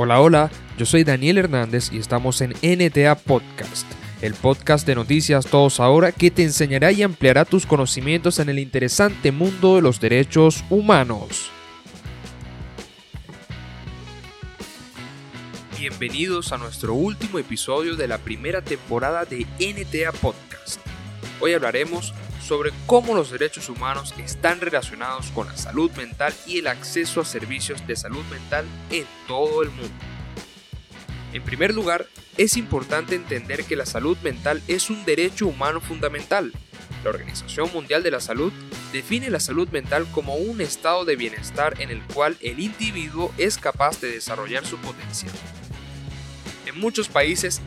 Hola, hola, yo soy Daniel Hernández y estamos en NTA Podcast, el podcast de noticias Todos Ahora que te enseñará y ampliará tus conocimientos en el interesante mundo de los derechos humanos. Bienvenidos a nuestro último episodio de la primera temporada de NTA Podcast. Hoy hablaremos sobre cómo los derechos humanos están relacionados con la salud mental y el acceso a servicios de salud mental en todo el mundo. En primer lugar, es importante entender que la salud mental es un derecho humano fundamental. La Organización Mundial de la Salud define la salud mental como un estado de bienestar en el cual el individuo es capaz de desarrollar su potencial. En muchos países,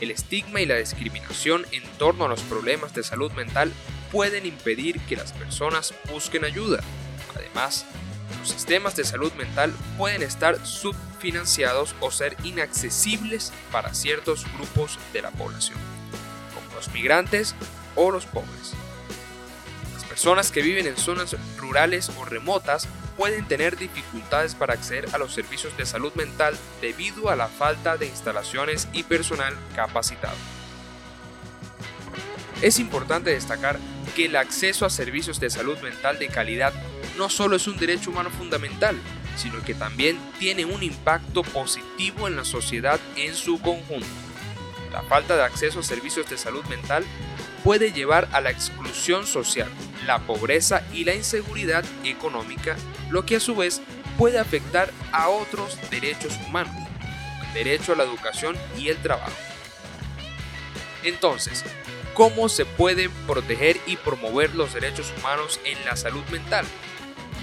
el estigma y la discriminación en torno a los problemas de salud mental pueden impedir que las personas busquen ayuda. Además, los sistemas de salud mental pueden estar subfinanciados o ser inaccesibles para ciertos grupos de la población, como los migrantes o los pobres. Las personas que viven en zonas rurales o remotas pueden tener dificultades para acceder a los servicios de salud mental debido a la falta de instalaciones y personal capacitado. Es importante destacar que el acceso a servicios de salud mental de calidad no solo es un derecho humano fundamental, sino que también tiene un impacto positivo en la sociedad en su conjunto. La falta de acceso a servicios de salud mental puede llevar a la exclusión social, la pobreza y la inseguridad económica, lo que a su vez puede afectar a otros derechos humanos, derecho a la educación y el trabajo. Entonces, ¿cómo se pueden proteger y promover los derechos humanos en la salud mental?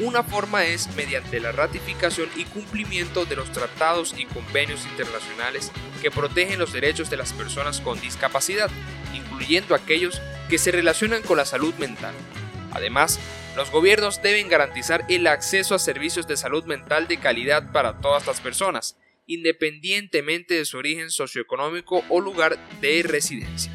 Una forma es mediante la ratificación y cumplimiento de los tratados y convenios internacionales que protegen los derechos de las personas con discapacidad, incluyendo aquellos que se relacionan con la salud mental. Además, los gobiernos deben garantizar el acceso a servicios de salud mental de calidad para todas las personas, independientemente de su origen socioeconómico o lugar de residencia.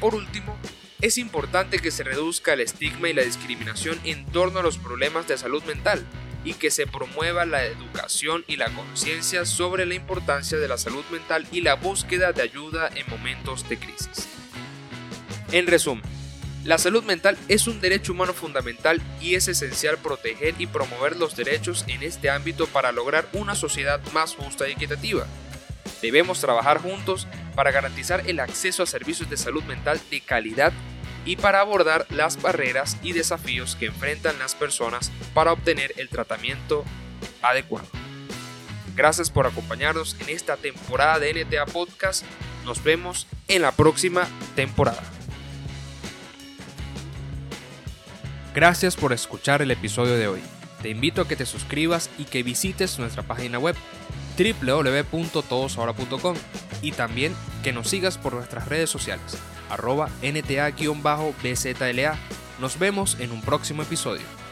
Por último, es importante que se reduzca el estigma y la discriminación en torno a los problemas de salud mental y que se promueva la educación y la conciencia sobre la importancia de la salud mental y la búsqueda de ayuda en momentos de crisis. En resumen, la salud mental es un derecho humano fundamental y es esencial proteger y promover los derechos en este ámbito para lograr una sociedad más justa y equitativa. Debemos trabajar juntos para garantizar el acceso a servicios de salud mental de calidad y para abordar las barreras y desafíos que enfrentan las personas para obtener el tratamiento adecuado. Gracias por acompañarnos en esta temporada de NTA Podcast. Nos vemos en la próxima temporada. Gracias por escuchar el episodio de hoy. Te invito a que te suscribas y que visites nuestra página web www.todosahora.com y también que nos sigas por nuestras redes sociales, arroba nta-bzla. Nos vemos en un próximo episodio.